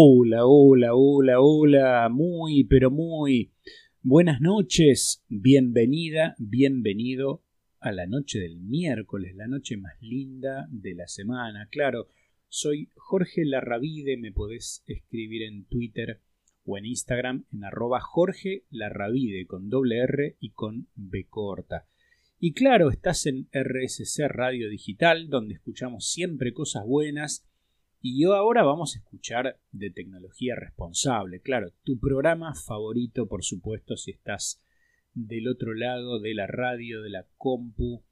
Hola, hola, hola, hola, muy, pero muy buenas noches, bienvenida, bienvenido a la noche del miércoles, la noche más linda de la semana. Claro, soy Jorge Larravide, me podés escribir en Twitter o en Instagram en arroba Jorge Larravide con doble R y con B corta. Y claro, estás en RSC Radio Digital, donde escuchamos siempre cosas buenas y ahora vamos a escuchar de tecnología responsable. Claro, tu programa favorito, por supuesto, si estás del otro lado de la radio, de la compu,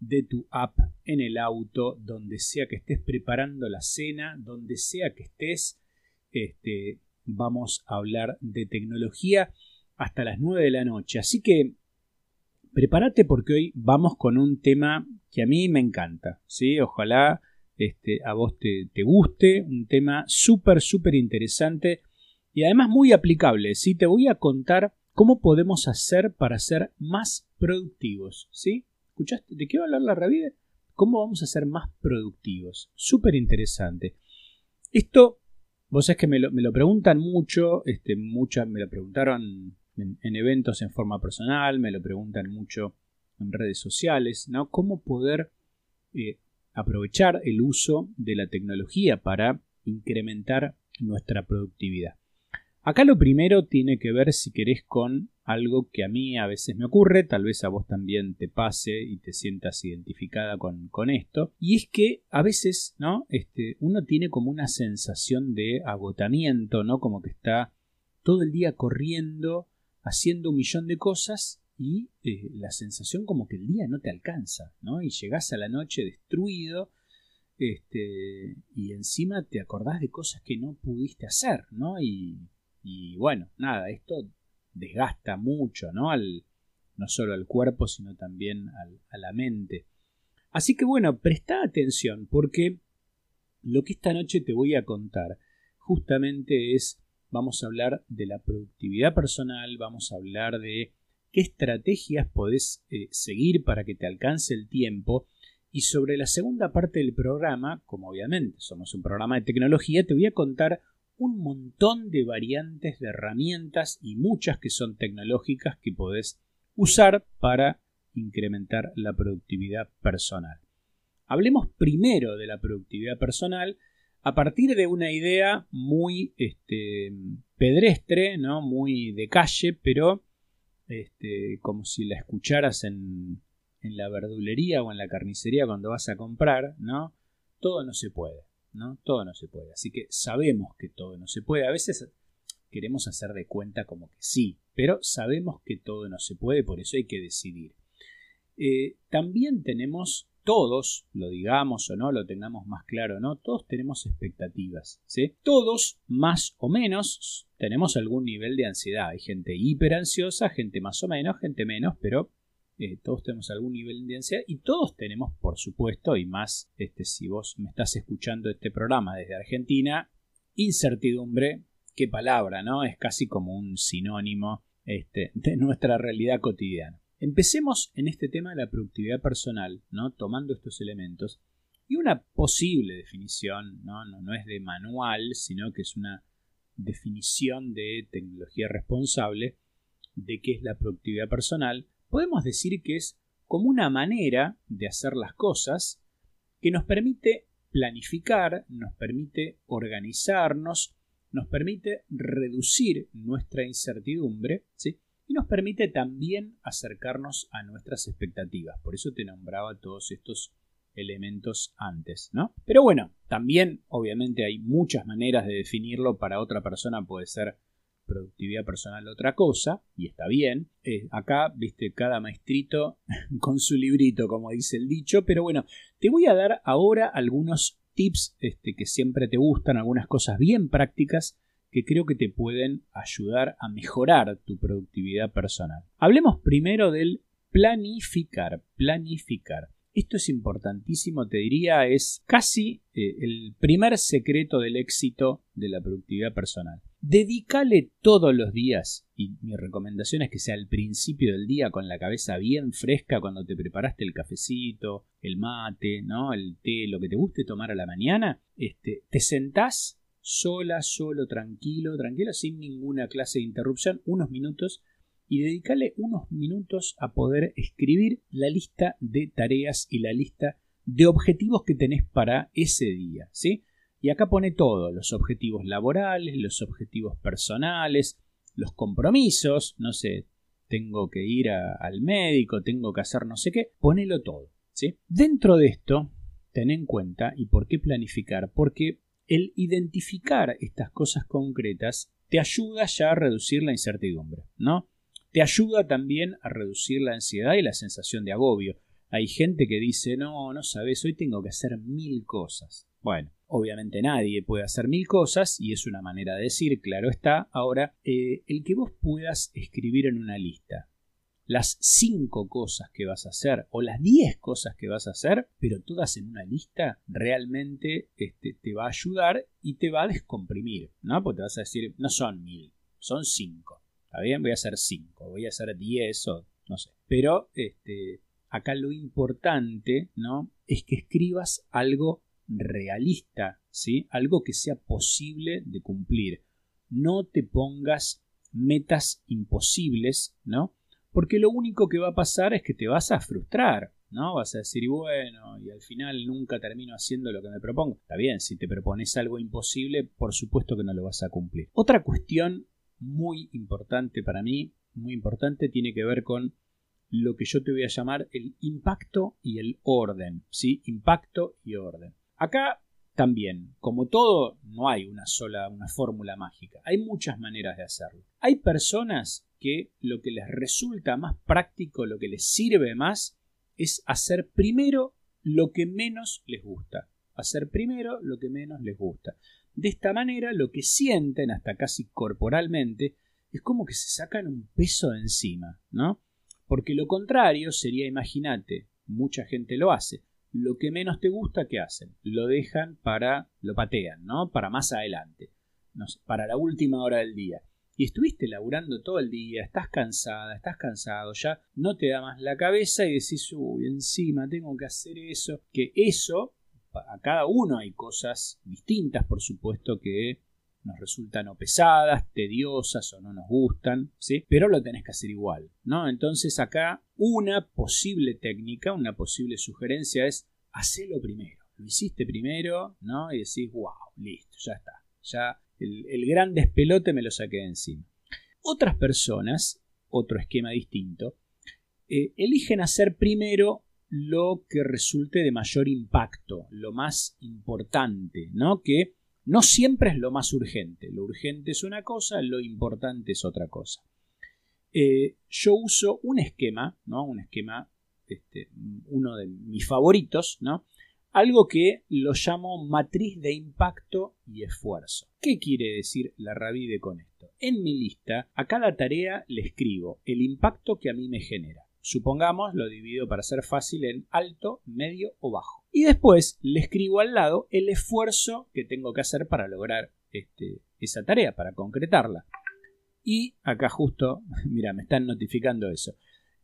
de tu app, en el auto, donde sea que estés preparando la cena, donde sea que estés, este, vamos a hablar de tecnología hasta las 9 de la noche. Así que prepárate porque hoy vamos con un tema que a mí me encanta, ¿sí? Ojalá este, a vos te, guste, un tema súper, súper interesante y además muy aplicable. ¿sí? Te voy a contar cómo podemos hacer para ser más productivos. ¿sí? ¿Escuchaste? ¿De qué va a hablar la Ravide? ¿Cómo vamos a ser más productivos? Súper interesante. Esto, vos sabés que me lo, preguntan mucho, este, muchas me lo preguntaron en, eventos en forma personal, me lo preguntan mucho en redes sociales, ¿no? ¿Cómo poder eh, aprovechar el uso de la tecnología para incrementar nuestra productividad. Acá lo primero tiene que ver si querés con algo que a mí a veces me ocurre, tal vez a vos también te pase y te sientas identificada con, con esto, y es que a veces, ¿no? Este, uno tiene como una sensación de agotamiento, ¿no? Como que está todo el día corriendo, haciendo un millón de cosas y eh, la sensación como que el día no te alcanza, ¿no? Y llegás a la noche destruido, este, y encima te acordás de cosas que no pudiste hacer, ¿no? Y, y bueno, nada, esto desgasta mucho, ¿no? Al, no solo al cuerpo, sino también a la mente. Así que bueno, presta atención, porque lo que esta noche te voy a contar justamente es, vamos a hablar de la productividad personal, vamos a hablar de qué estrategias podés eh, seguir para que te alcance el tiempo. Y sobre la segunda parte del programa, como obviamente somos un programa de tecnología, te voy a contar un montón de variantes de herramientas y muchas que son tecnológicas que podés usar para incrementar la productividad personal. Hablemos primero de la productividad personal a partir de una idea muy este, pedestre, ¿no? muy de calle, pero este, como si la escucharas en, en la verdulería o en la carnicería cuando vas a comprar, ¿no? Todo no se puede, ¿no? Todo no se puede. Así que sabemos que todo no se puede. A veces queremos hacer de cuenta como que sí, pero sabemos que todo no se puede, por eso hay que decidir. Eh, también tenemos todos, lo digamos o no, lo tengamos más claro no, todos tenemos expectativas. Todos, más o menos, tenemos algún nivel de ansiedad. Hay gente hiperansiosa, gente más o menos, gente menos, pero eh, todos tenemos algún nivel de ansiedad y todos tenemos, por supuesto, y más este, si vos me estás escuchando este programa desde Argentina, incertidumbre, qué palabra, ¿no? Es casi como un sinónimo este, de nuestra realidad cotidiana. Empecemos en este tema de la productividad personal, ¿no? tomando estos elementos. Y una posible definición, ¿no? No, no es de manual, sino que es una definición de tecnología responsable de qué es la productividad personal, podemos decir que es como una manera de hacer las cosas que nos permite planificar, nos permite organizarnos, nos permite reducir nuestra incertidumbre, ¿sí? Y nos permite también acercarnos a nuestras expectativas. Por eso te nombraba todos estos elementos antes, ¿no? Pero bueno, también obviamente hay muchas maneras de definirlo. Para otra persona puede ser productividad personal otra cosa, y está bien. Eh, acá, viste, cada maestrito con su librito, como dice el dicho, pero bueno, te voy a dar ahora algunos tips este, que siempre te gustan, algunas cosas bien prácticas que creo que te pueden ayudar a mejorar tu productividad personal. Hablemos primero del planificar, planificar. Esto es importantísimo, te diría, es casi eh, el primer secreto del éxito de la productividad personal. Dedícale todos los días, y mi recomendación es que sea al principio del día con la cabeza bien fresca cuando te preparaste el cafecito, el mate, ¿no? el té, lo que te guste tomar a la mañana, este, te sentás sola, solo, tranquilo, tranquilo, sin ninguna clase de interrupción, unos minutos y dedicarle unos minutos a poder escribir la lista de tareas y la lista de objetivos que tenés para ese día, ¿sí? Y acá pone todo, los objetivos laborales, los objetivos personales, los compromisos, no sé, tengo que ir al médico, tengo que hacer no sé qué, ponelo todo, ¿sí? Dentro de esto, ten en cuenta, ¿y por qué planificar? Porque el identificar estas cosas concretas te ayuda ya a reducir la incertidumbre, ¿no? Te ayuda también a reducir la ansiedad y la sensación de agobio. Hay gente que dice, no, no sabes, hoy tengo que hacer mil cosas. Bueno, obviamente nadie puede hacer mil cosas y es una manera de decir, claro está. Ahora, eh, el que vos puedas escribir en una lista las cinco cosas que vas a hacer o las diez cosas que vas a hacer, pero todas en una lista, realmente este, te va a ayudar y te va a descomprimir, ¿no? Porque te vas a decir, no son mil, son cinco. ¿Está bien? Voy a hacer cinco, voy a hacer diez o no sé. Pero este, acá lo importante, ¿no? Es que escribas algo realista, ¿sí? Algo que sea posible de cumplir. No te pongas metas imposibles, ¿no? Porque lo único que va a pasar es que te vas a frustrar, ¿no? Vas a decir, bueno, y al final nunca termino haciendo lo que me propongo. Está bien, si te propones algo imposible, por supuesto que no lo vas a cumplir. Otra cuestión muy importante para mí, muy importante, tiene que ver con lo que yo te voy a llamar el impacto y el orden, ¿sí? Impacto y orden. Acá también, como todo, no hay una sola, una fórmula mágica. Hay muchas maneras de hacerlo. Hay personas que lo que les resulta más práctico, lo que les sirve más, es hacer primero lo que menos les gusta. Hacer primero lo que menos les gusta. De esta manera, lo que sienten, hasta casi corporalmente, es como que se sacan un peso de encima, ¿no? Porque lo contrario sería, imagínate, mucha gente lo hace, lo que menos te gusta, ¿qué hacen? Lo dejan para, lo patean, ¿no? Para más adelante, para la última hora del día. Y estuviste laburando todo el día, estás cansada, estás cansado, ya no te da más la cabeza y decís, uy, encima tengo que hacer eso, que eso, a cada uno hay cosas distintas, por supuesto, que nos resultan o pesadas, tediosas o no nos gustan, ¿sí? Pero lo tenés que hacer igual, ¿no? Entonces acá una posible técnica, una posible sugerencia es hacerlo primero. Lo hiciste primero, ¿no? Y decís, wow, listo, ya está. Ya el, gran despelote me lo saqué de encima. Otras personas, otro esquema distinto, eh, eligen hacer primero lo que resulte de mayor impacto, lo más importante, ¿no? Que no siempre es lo más urgente. Lo urgente es una cosa, lo importante es otra cosa. Eh, yo uso un esquema, ¿no? Un esquema, este, uno de mis favoritos, ¿no? Algo que lo llamo matriz de impacto y esfuerzo. ¿Qué quiere decir la Rabide con esto? En mi lista, a cada tarea le escribo el impacto que a mí me genera. Supongamos, lo divido para ser fácil en alto, medio o bajo. Y después le escribo al lado el esfuerzo que tengo que hacer para lograr este, esa tarea, para concretarla. Y acá justo, mira, me están notificando eso.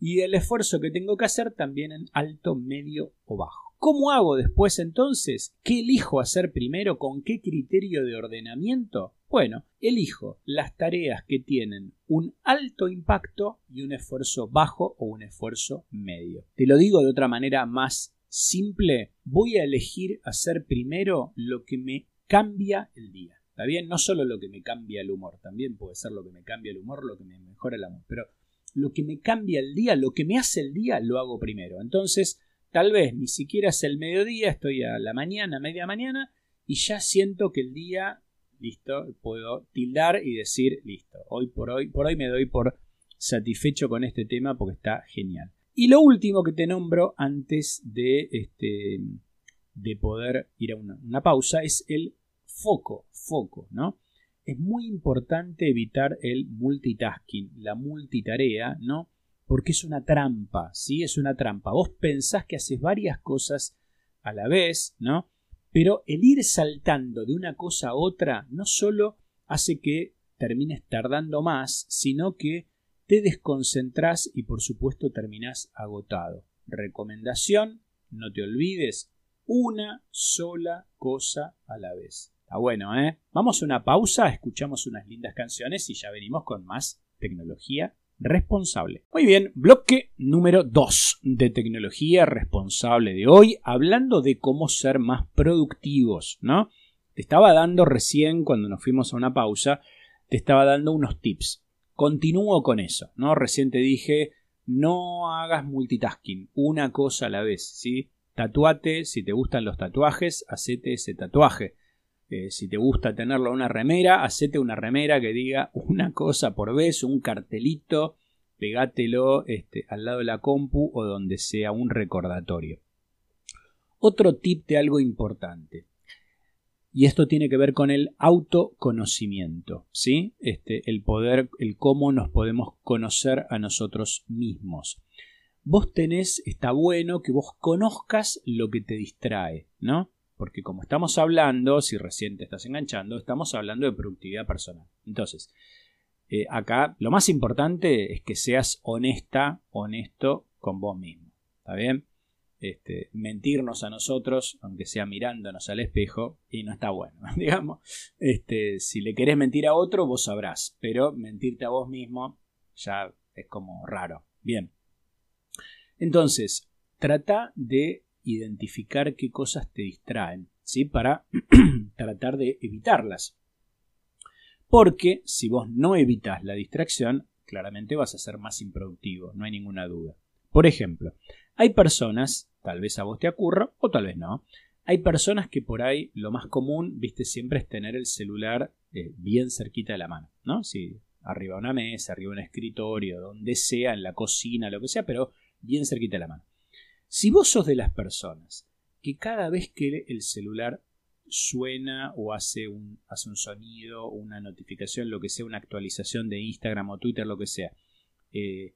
Y el esfuerzo que tengo que hacer también en alto, medio o bajo. ¿Cómo hago después entonces? ¿Qué elijo hacer primero? ¿Con qué criterio de ordenamiento? Bueno, elijo las tareas que tienen un alto impacto y un esfuerzo bajo o un esfuerzo medio. Te lo digo de otra manera más simple, voy a elegir hacer primero lo que me cambia el día. ¿Está bien? No solo lo que me cambia el humor, también puede ser lo que me cambia el humor, lo que me mejora el amor, pero lo que me cambia el día, lo que me hace el día, lo hago primero. Entonces, tal vez ni siquiera es el mediodía, estoy a la mañana, media mañana, y ya siento que el día listo, puedo tildar y decir, listo, hoy por hoy, por hoy me doy por satisfecho con este tema porque está genial. Y lo último que te nombro antes de, este, de poder ir a una, una pausa es el foco, foco, ¿no? Es muy importante evitar el multitasking, la multitarea, ¿no? Porque es una trampa, ¿sí? Es una trampa. Vos pensás que haces varias cosas a la vez, ¿no? Pero el ir saltando de una cosa a otra no solo hace que termines tardando más, sino que te desconcentras y por supuesto terminás agotado. Recomendación, no te olvides, una sola cosa a la vez. Está bueno, ¿eh? Vamos a una pausa, escuchamos unas lindas canciones y ya venimos con más tecnología responsable. Muy bien, bloque número 2 de tecnología responsable de hoy, hablando de cómo ser más productivos, ¿no? Te estaba dando recién, cuando nos fuimos a una pausa, te estaba dando unos tips. Continúo con eso, ¿no? Recién te dije, no hagas multitasking, una cosa a la vez, ¿sí? Tatuate, si te gustan los tatuajes, hacete ese tatuaje. Eh, si te gusta tenerlo en una remera, hacete una remera que diga una cosa por vez, un cartelito, pegátelo este, al lado de la compu o donde sea un recordatorio. Otro tip de algo importante. Y esto tiene que ver con el autoconocimiento, ¿sí? Este, el poder, el cómo nos podemos conocer a nosotros mismos. Vos tenés, está bueno que vos conozcas lo que te distrae, ¿no? Porque como estamos hablando, si recién te estás enganchando, estamos hablando de productividad personal. Entonces, eh, acá lo más importante es que seas honesta, honesto con vos mismo. ¿Está bien? Este, mentirnos a nosotros, aunque sea mirándonos al espejo, y no está bueno, digamos. Este, si le querés mentir a otro, vos sabrás, pero mentirte a vos mismo ya es como raro. Bien. Entonces, trata de identificar qué cosas te distraen, ¿sí? Para tratar de evitarlas. Porque si vos no evitas la distracción, claramente vas a ser más improductivo, no hay ninguna duda. Por ejemplo, hay personas, tal vez a vos te ocurra o tal vez no, hay personas que por ahí lo más común, viste, siempre es tener el celular eh, bien cerquita de la mano, ¿no? Si arriba de una mesa, arriba de un escritorio, donde sea, en la cocina, lo que sea, pero bien cerquita de la mano. Si vos sos de las personas que cada vez que el celular suena o hace un, hace un sonido, una notificación, lo que sea, una actualización de Instagram o Twitter, lo que sea, eh,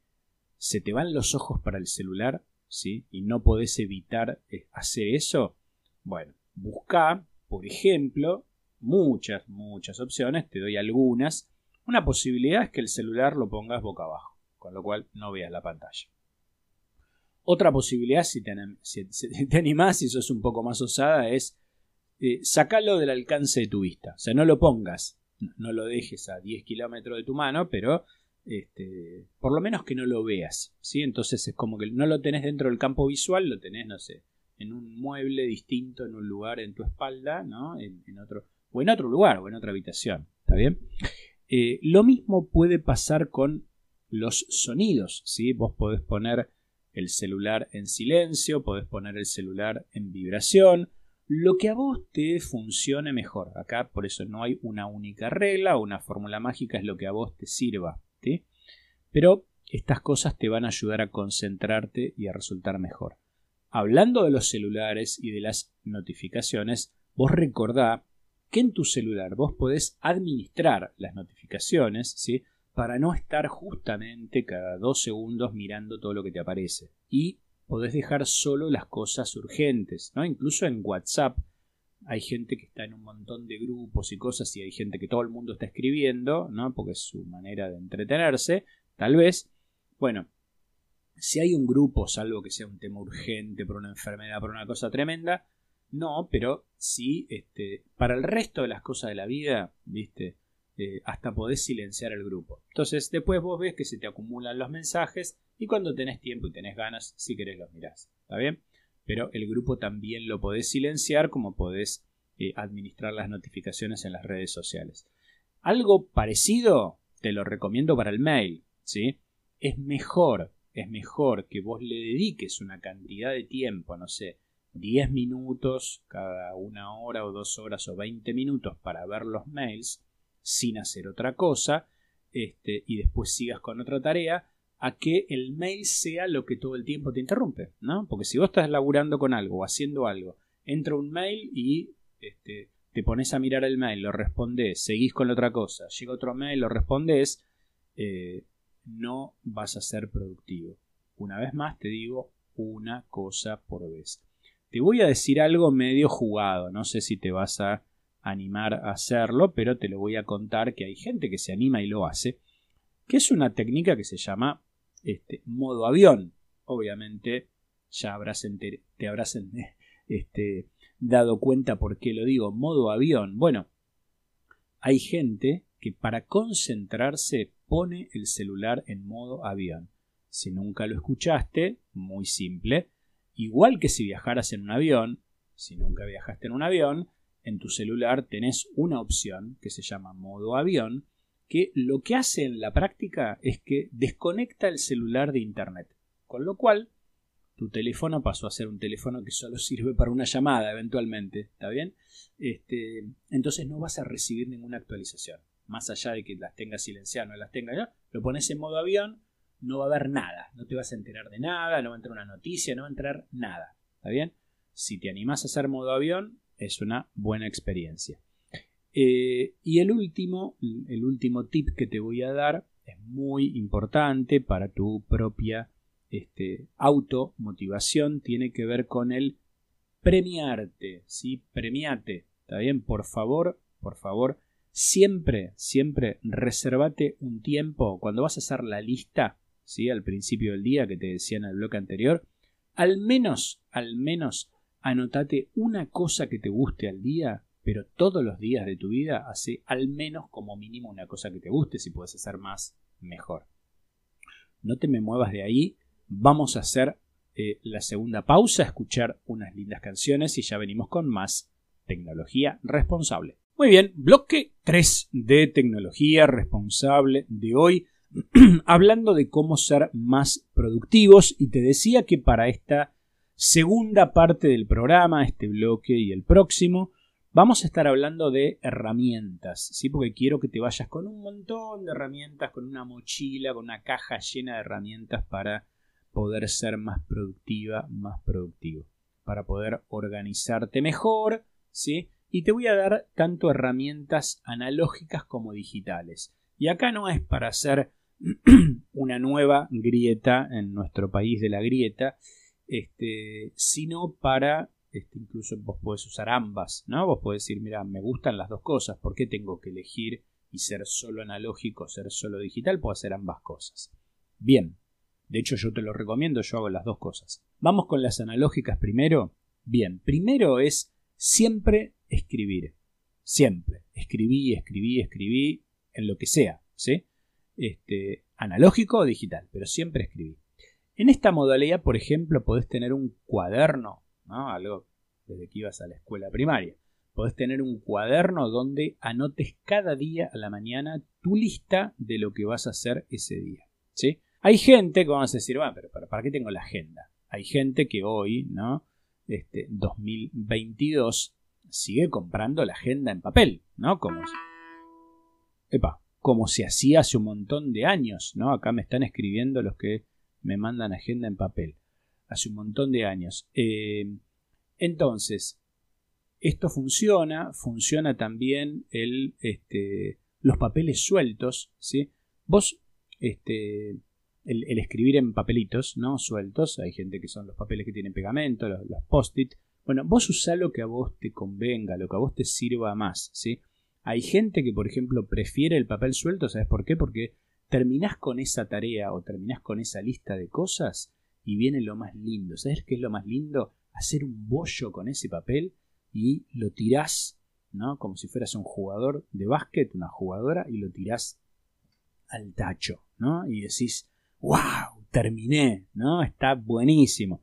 se te van los ojos para el celular, ¿sí? Y no podés evitar eh, hacer eso, bueno, busca, por ejemplo, muchas, muchas opciones, te doy algunas. Una posibilidad es que el celular lo pongas boca abajo, con lo cual no veas la pantalla. Otra posibilidad, si te, animás y sos un poco más osada, es eh, sacarlo del alcance de tu vista. O sea, no lo pongas, no, lo dejes a 10 kilómetros de tu mano, pero este, por lo menos que no lo veas. ¿sí? Entonces es como que no lo tenés dentro del campo visual, lo tenés, no sé, en un mueble distinto, en un lugar en tu espalda, ¿no? En, otro, o en otro lugar, o en otra habitación. ¿Está bien? Eh, lo mismo puede pasar con los sonidos. ¿sí? Vos podés poner el celular en silencio, podés poner el celular en vibración, lo que a vos te funcione mejor. Acá por eso no hay una única regla una fórmula mágica, es lo que a vos te sirva. Pero estas cosas te van a ayudar a concentrarte y a resultar mejor. Hablando de los celulares y de las notificaciones, vos recordá que en tu celular vos podés administrar las notificaciones, ¿sí? Para no estar justamente cada dos segundos mirando todo lo que te aparece. Y podés dejar solo las cosas urgentes, ¿no? Incluso en WhatsApp hay gente que está en un montón de grupos y cosas y hay gente que todo el mundo está escribiendo, ¿no? Porque es su manera de entretenerse, tal vez. Bueno, si hay un grupo, salvo que sea un tema urgente por una enfermedad, por una cosa tremenda, no, pero sí, este, para el resto de las cosas de la vida, ¿viste? Eh, hasta podés silenciar el grupo. Entonces después vos ves que se te acumulan los mensajes y cuando tenés tiempo y tenés ganas, si querés los mirás. ¿Está bien? Pero el grupo también lo podés silenciar como podés eh, administrar las notificaciones en las redes sociales. Algo parecido te lo recomiendo para el mail. ¿sí? Es mejor, es mejor que vos le dediques una cantidad de tiempo, no sé, 10 minutos cada una hora o dos horas o 20 minutos para ver los mails sin hacer otra cosa este, y después sigas con otra tarea a que el mail sea lo que todo el tiempo te interrumpe, ¿no? Porque si vos estás laburando con algo o haciendo algo, entra un mail y este, te pones a mirar el mail, lo respondes, seguís con la otra cosa, llega otro mail, lo respondes, eh, no vas a ser productivo. Una vez más te digo una cosa por vez. Te voy a decir algo medio jugado, no sé si te vas a animar a hacerlo, pero te lo voy a contar que hay gente que se anima y lo hace, que es una técnica que se llama este, modo avión. Obviamente ya habrás te habrás este, dado cuenta por qué lo digo, modo avión. Bueno, hay gente que para concentrarse pone el celular en modo avión. Si nunca lo escuchaste, muy simple. Igual que si viajaras en un avión, si nunca viajaste en un avión, en tu celular tenés una opción que se llama modo avión, que lo que hace en la práctica es que desconecta el celular de Internet. Con lo cual, tu teléfono pasó a ser un teléfono que solo sirve para una llamada eventualmente, ¿está bien? Este, entonces no vas a recibir ninguna actualización. Más allá de que las tengas silenciadas, no las tengas ya, lo pones en modo avión, no va a haber nada, no te vas a enterar de nada, no va a entrar una noticia, no va a entrar nada, ¿está bien? Si te animás a hacer modo avión, es una buena experiencia. Eh, y el último, el último tip que te voy a dar es muy importante para tu propia este, automotivación tiene que ver con el premiarte, ¿sí? Premiate, ¿está bien? Por favor, por favor, siempre, siempre reservate un tiempo cuando vas a hacer la lista, ¿sí? Al principio del día que te decía en el bloque anterior, al menos, al menos, anotate una cosa que te guste al día, pero todos los días de tu vida hace al menos como mínimo una cosa que te guste, si puedes hacer más, mejor. No te me muevas de ahí Vamos a hacer eh, la segunda pausa, escuchar unas lindas canciones y ya venimos con más tecnología responsable. Muy bien, bloque 3 de tecnología responsable de hoy, hablando de cómo ser más productivos y te decía que para esta segunda parte del programa, este bloque y el próximo, vamos a estar hablando de herramientas, ¿sí? Porque quiero que te vayas con un montón de herramientas, con una mochila, con una caja llena de herramientas para poder ser más productiva, más productivo, para poder organizarte mejor, ¿sí? Y te voy a dar tanto herramientas analógicas como digitales. Y acá no es para hacer una nueva grieta en nuestro país de la grieta, este, sino para, este, incluso vos podés usar ambas, ¿no? Vos podés decir, mira, me gustan las dos cosas, ¿por qué tengo que elegir y ser solo analógico, ser solo digital? Puedo hacer ambas cosas. Bien, de hecho, yo te lo recomiendo, yo hago las dos cosas. Vamos con las analógicas primero. Bien, primero es siempre escribir. Siempre. Escribí, escribí, escribí en lo que sea, ¿sí? Este, analógico o digital, pero siempre escribí. En esta modalidad, por ejemplo, podés tener un cuaderno, ¿no? Algo desde que ibas a la escuela primaria. Podés tener un cuaderno donde anotes cada día a la mañana tu lista de lo que vas a hacer ese día, ¿sí? Hay gente que vamos a decir, bueno, pero ¿para qué tengo la agenda? Hay gente que hoy, ¿no? Este 2022 sigue comprando la agenda en papel, ¿no? Como epa, como se hacía hace un montón de años, ¿no? Acá me están escribiendo los que me mandan agenda en papel. Hace un montón de años. Eh, entonces, esto funciona, funciona también el, este, los papeles sueltos, ¿sí? Vos, este, el, escribir en papelitos, ¿no? Sueltos. Hay gente que son los papeles que tienen pegamento, los, post-it. Bueno, vos usá lo que a vos te convenga, lo que a vos te sirva más, ¿sí? Hay gente que, por ejemplo, prefiere el papel suelto, ¿sabes por qué? Porque terminás con esa tarea o terminás con esa lista de cosas y viene lo más lindo. ¿Sabes qué es lo más lindo? Hacer un bollo con ese papel y lo tirás, ¿no? Como si fueras un jugador de básquet, una jugadora, y lo tirás al tacho, ¿no? Y decís, ¡Wow! Terminé, ¿no? Está buenísimo.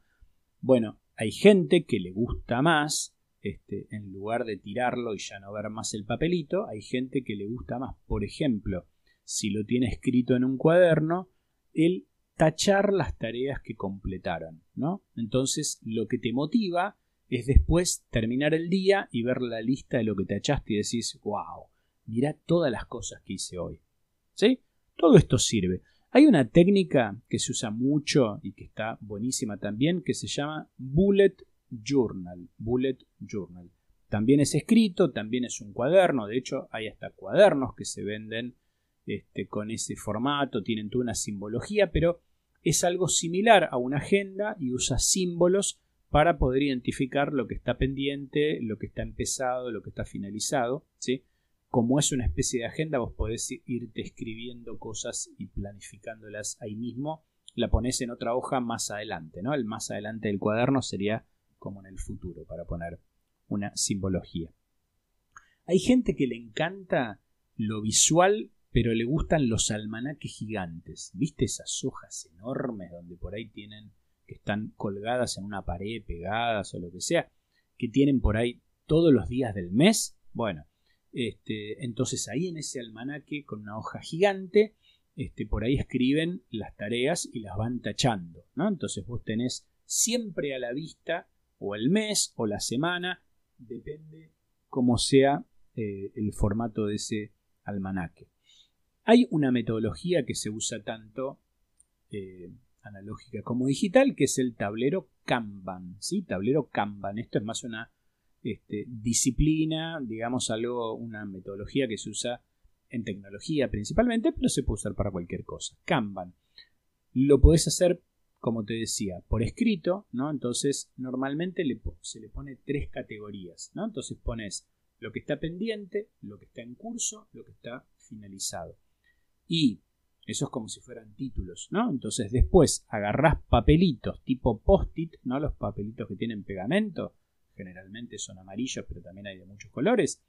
Bueno, hay gente que le gusta más, este, en lugar de tirarlo y ya no ver más el papelito, hay gente que le gusta más, por ejemplo, si lo tiene escrito en un cuaderno, el tachar las tareas que completaron, ¿no? Entonces, lo que te motiva es después terminar el día y ver la lista de lo que tachaste y decís, wow, mira todas las cosas que hice hoy. ¿Sí? Todo esto sirve. Hay una técnica que se usa mucho y que está buenísima también que se llama Bullet Journal. Bullet Journal. También es escrito, también es un cuaderno. De hecho, hay hasta cuadernos que se venden este, con ese formato, tienen toda una simbología, pero es algo similar a una agenda y usa símbolos para poder identificar lo que está pendiente, lo que está empezado, lo que está finalizado. ¿sí? como es una especie de agenda, vos podés irte escribiendo cosas y planificándolas ahí mismo. La pones en otra hoja más adelante, ¿no? El más adelante del cuaderno sería como en el futuro, para poner una simbología. Hay gente que le encanta lo visual, pero le gustan los almanaques gigantes. ¿Viste esas hojas enormes donde por ahí tienen que están colgadas en una pared, pegadas o lo que sea, que tienen por ahí todos los días del mes? Bueno, este, entonces ahí en ese almanaque con una hoja gigante, este, por ahí escriben las tareas y las van tachando, ¿no? Entonces vos tenés siempre a la vista o el mes o la semana, depende cómo sea eh, el formato de ese almanaque. Hay una metodología que se usa tanto eh, analógica como digital, que es el tablero Kanban. ¿sí? Tablero Kanban. Esto es más una este, disciplina, digamos algo, una metodología que se usa en tecnología principalmente, pero se puede usar para cualquier cosa. Kanban. Lo podés hacer, como te decía, por escrito, ¿no? Entonces, normalmente se le pone tres categorías, ¿no? Entonces pones lo que está pendiente, lo que está en curso, lo que está finalizado. Y eso es como si fueran títulos, ¿no? Entonces después agarrás papelitos tipo post-it, ¿no? Los papelitos que tienen pegamento, generalmente son amarillos, pero también hay de muchos colores.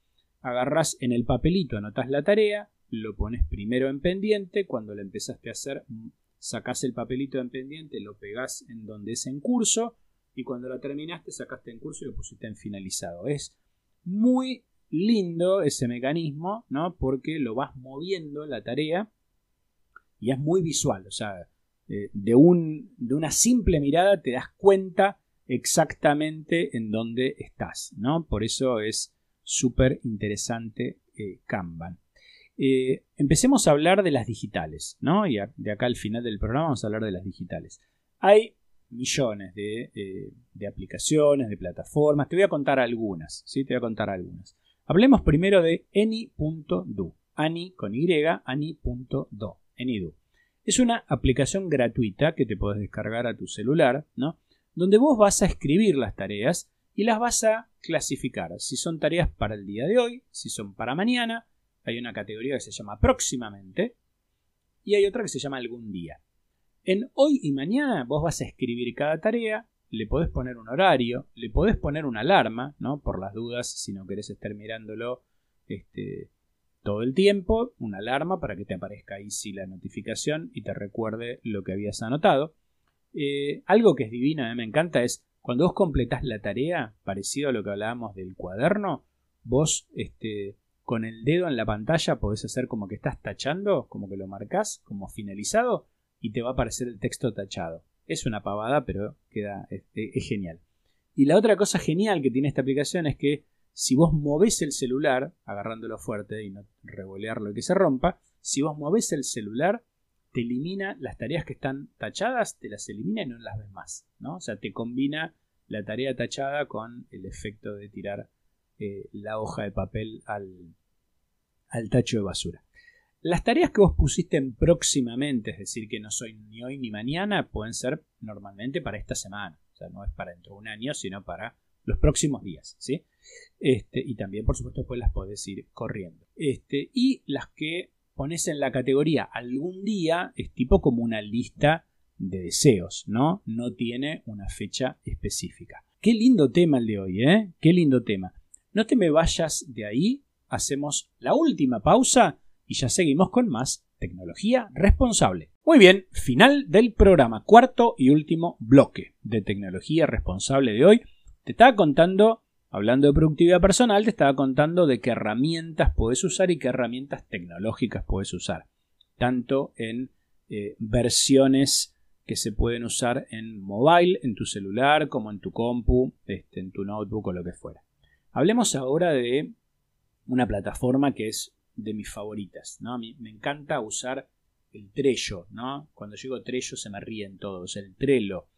Agarrás en el papelito, anotas la tarea, lo pones primero en pendiente, cuando lo empezaste a hacer, sacás el papelito en pendiente, lo pegás en donde es en curso, y cuando lo terminaste, sacaste en curso y lo pusiste en finalizado. Es muy lindo ese mecanismo, ¿no? Porque lo vas moviendo la tarea y es muy visual, o sea, eh, de, un, de una simple mirada te das cuenta exactamente en dónde estás, ¿no? Por eso es súper interesante eh, Kanban. Eh, empecemos a hablar de las digitales, ¿no? Y de acá al final del programa vamos a hablar de las digitales. Hay millones de, de, aplicaciones, de plataformas. Te voy a contar algunas, ¿sí? Te voy a contar algunas. Hablemos primero de Any.do. Any con Y, Any.do. Es una aplicación gratuita que te puedes descargar a tu celular, ¿no? Donde vos vas a escribir las tareas y las vas a clasificar. Si son tareas para el día de hoy, si son para mañana, hay una categoría que se llama próximamente y hay otra que se llama algún día. En hoy y mañana vos vas a escribir cada tarea, le podés poner un horario, le podés poner una alarma, ¿no? Por las dudas, si no querés estar mirándolo este, todo el tiempo, una alarma para que te aparezca ahí sí la notificación y te recuerde lo que habías anotado. Eh, algo que es divino, a me encanta, es cuando vos completás la tarea, parecido a lo que hablábamos del cuaderno, vos este, con el dedo en la pantalla podés hacer como que estás tachando, como que lo marcas como finalizado y te va a aparecer el texto tachado. Es una pavada, pero queda, es, genial. Y la otra cosa genial que tiene esta aplicación es que si vos movés el celular, agarrándolo fuerte y no revolearlo y que se rompa, si vos movés el celular, te elimina las tareas que están tachadas, te las elimina y no las ves más. ¿no? O sea, te combina la tarea tachada con el efecto de tirar eh, la hoja de papel al, al tacho de basura. Las tareas que vos pusiste en próximamente, es decir, que no soy ni hoy ni mañana, pueden ser normalmente para esta semana. O sea, no es para dentro de un año, sino para los próximos días, ¿sí? Este, y también, por supuesto, después las podés ir corriendo. Este, y las que pones en la categoría algún día es tipo como una lista de deseos, ¿no? No tiene una fecha específica. Qué lindo tema el de hoy, ¿eh? Qué lindo tema. No te me vayas de ahí, hacemos la última pausa y ya seguimos con más tecnología responsable. Muy bien, final del programa, cuarto y último bloque de tecnología responsable de hoy. Te estaba contando, hablando de productividad personal, te estaba contando de qué herramientas puedes usar y qué herramientas tecnológicas puedes usar, tanto en eh, versiones que se pueden usar en mobile, en tu celular, como en tu compu, este, en tu notebook o lo que fuera. Hablemos ahora de una plataforma que es de mis favoritas, ¿no? Me encanta usar el Trello, ¿no? Cuando llego Trello se me ríen todos, el Trello.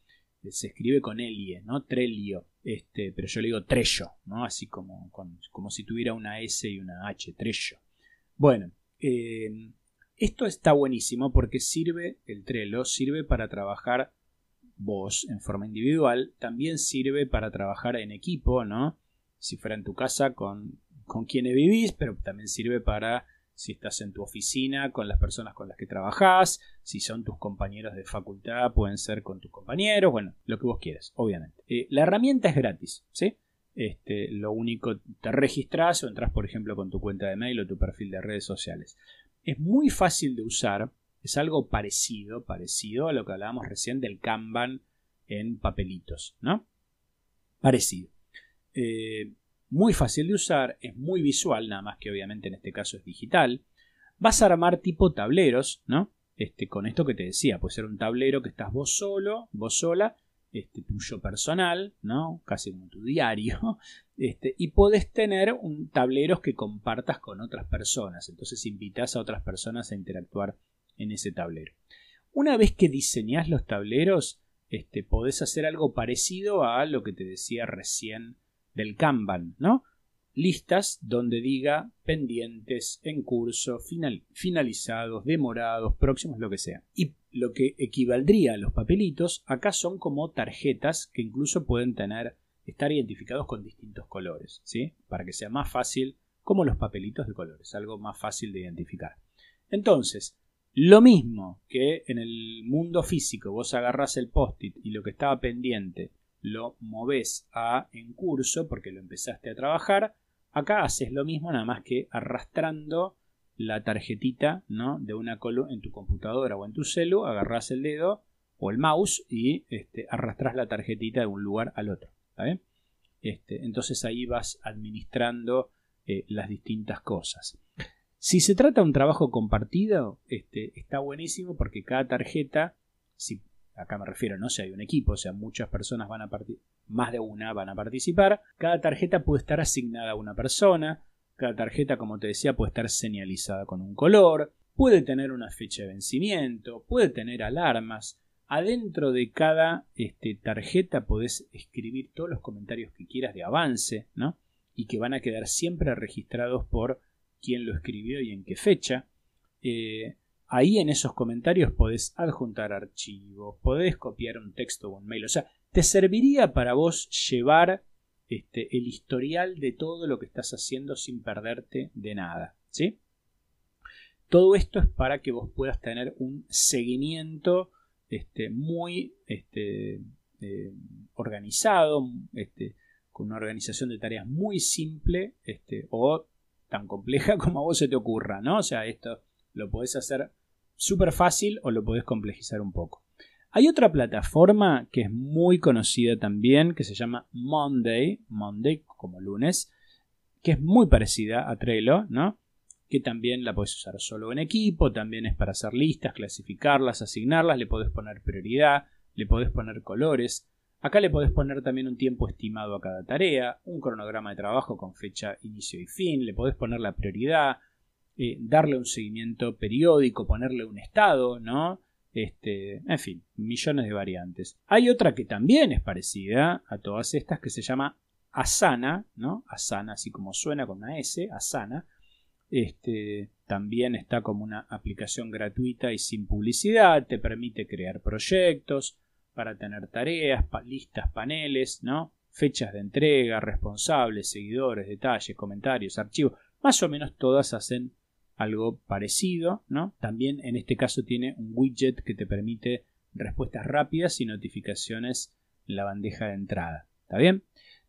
Eh, se escribe con Elie, ¿no? Trelio, este, pero yo le digo Trello, ¿no? Así como, como si tuviera una S y una H, Trello. Bueno, eh, esto está buenísimo porque sirve, el Trello sirve para trabajar vos en forma individual, también sirve para trabajar en equipo, ¿no? Si fuera en tu casa con con quienes vivís, pero también sirve para si estás en tu oficina con las personas con las que trabajás, si son tus compañeros de facultad, pueden ser con tus compañeros, bueno, lo que vos quieras, obviamente. Eh, la herramienta es gratis, ¿sí? este, lo único, te registras o entras, por ejemplo, con tu cuenta de mail o tu perfil de redes sociales. Es muy fácil de usar, es algo parecido, parecido a lo que hablábamos recién del Kanban en papelitos, ¿no? Parecido. Eh, muy fácil de usar, es muy visual, nada más que obviamente en este caso es digital. Vas a armar tipo tableros, ¿no? Este, con esto que te decía, puede ser un tablero que estás vos solo, vos sola, este, tuyo personal, ¿no? Casi como tu diario, este, y podés tener un, tableros que compartas con otras personas. Entonces invitas a otras personas a interactuar en ese tablero. Una vez que diseñas los tableros, este, podés hacer algo parecido a lo que te decía recién del Kanban, ¿no? Listas donde diga pendientes, en curso, finalizados, demorados, próximos, lo que sea. Y lo que equivaldría a los papelitos, acá son como tarjetas que incluso pueden tener, estar identificados con distintos colores, ¿sí? Para que sea más fácil, como los papelitos de colores, algo más fácil de identificar. Entonces, lo mismo que en el mundo físico vos agarrás el post-it y lo que estaba pendiente lo moves a en curso porque lo empezaste a trabajar, acá haces lo mismo nada más que arrastrando la tarjetita ¿no? de una columna en tu computadora o en tu celu, agarras el dedo o el mouse y este, arrastras la tarjetita de un lugar al otro. Este, entonces ahí vas administrando eh, las distintas cosas. Si se trata de un trabajo compartido, este, está buenísimo porque cada tarjeta, si acá me refiero, no si hay un equipo, o sea, muchas personas van a participar, más de una van a participar, cada tarjeta puede estar asignada a una persona, cada tarjeta, como te decía, puede estar señalizada con un color, puede tener una fecha de vencimiento, puede tener alarmas. Adentro de cada este, tarjeta podés escribir todos los comentarios que quieras de avance, ¿no? Y que van a quedar siempre registrados por quién lo escribió y en qué fecha. Eh, ahí en esos comentarios podés adjuntar archivos, podés copiar un texto o un mail. O sea, te serviría para vos llevar este, el historial de todo lo que estás haciendo sin perderte de nada. ¿sí? Todo esto es para que vos puedas tener un seguimiento este, muy este, eh, organizado, este, con una organización de tareas muy simple este, o tan compleja como a vos se te ocurra. ¿no? O sea, esto lo podés hacer súper fácil o lo podés complejizar un poco. Hay otra plataforma que es muy conocida también, que se llama Monday, Monday como lunes, que es muy parecida a Trello, ¿no? Que también la puedes usar solo en equipo, también es para hacer listas, clasificarlas, asignarlas, le podés poner prioridad, le podés poner colores. Acá le podés poner también un tiempo estimado a cada tarea, un cronograma de trabajo con fecha inicio y fin, le podés poner la prioridad, darle un seguimiento periódico, ponerle un estado, ¿no? Este, en fin, millones de variantes. Hay otra que también es parecida a todas estas que se llama Asana, ¿no? Asana, así como suena con una S, Asana. Este, también está como una aplicación gratuita y sin publicidad, te permite crear proyectos para tener tareas, listas, paneles, ¿no? Fechas de entrega, responsables, seguidores, detalles, comentarios, archivos, más o menos todas hacen algo parecido, ¿no? También en este caso tiene un widget que te permite respuestas rápidas y notificaciones en la bandeja de entrada. ¿Está bien?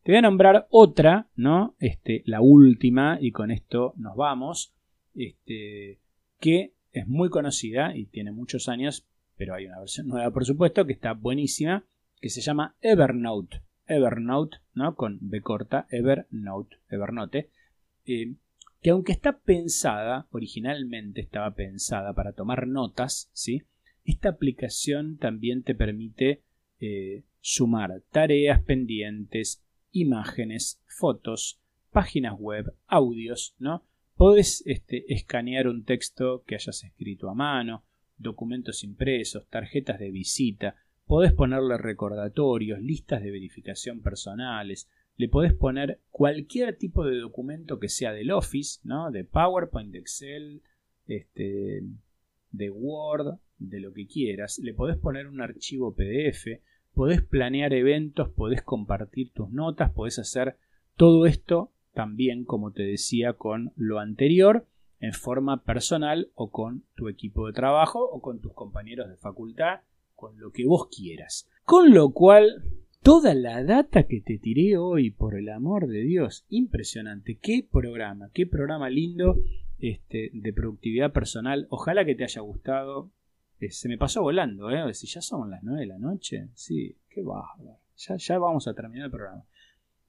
Te voy a nombrar otra, ¿no? Este, la última, y con esto nos vamos, este, que es muy conocida y tiene muchos años, pero hay una versión nueva, por supuesto, que está buenísima, que se llama Evernote. Evernote, ¿no? Con B corta, Evernote, Evernote. Eh, que aunque está pensada, originalmente estaba pensada para tomar notas, ¿sí? esta aplicación también te permite eh, sumar tareas pendientes, imágenes, fotos, páginas web, audios, ¿no? Podés este, escanear un texto que hayas escrito a mano, documentos impresos, tarjetas de visita, podés ponerle recordatorios, listas de verificación personales, le podés poner cualquier tipo de documento que sea del Office, ¿no? De PowerPoint, de Excel, este, de Word, de lo que quieras. Le podés poner un archivo PDF, podés planear eventos, podés compartir tus notas, podés hacer todo esto también, como te decía, con lo anterior, en forma personal o con tu equipo de trabajo o con tus compañeros de facultad, con lo que vos quieras. Con lo cual toda la data que te tiré hoy, por el amor de Dios. Impresionante. Qué programa, qué programa lindo este, de productividad personal. Ojalá que te haya gustado. Eh, se me pasó volando, ¿eh? Si ya son las 9 de la noche. Sí, qué bárbaro. Ya, ya vamos a terminar el programa.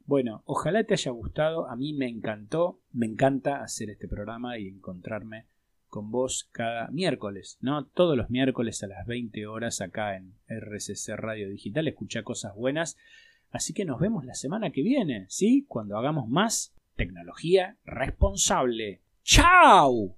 Bueno, ojalá te haya gustado. A mí me encantó. Me encanta hacer este programa y encontrarme con vos cada miércoles, ¿no? Todos los miércoles a las 20 horas acá en RCC Radio Digital. Escucha cosas buenas. Así que nos vemos la semana que viene, ¿sí? Cuando hagamos más tecnología responsable. ¡Chao!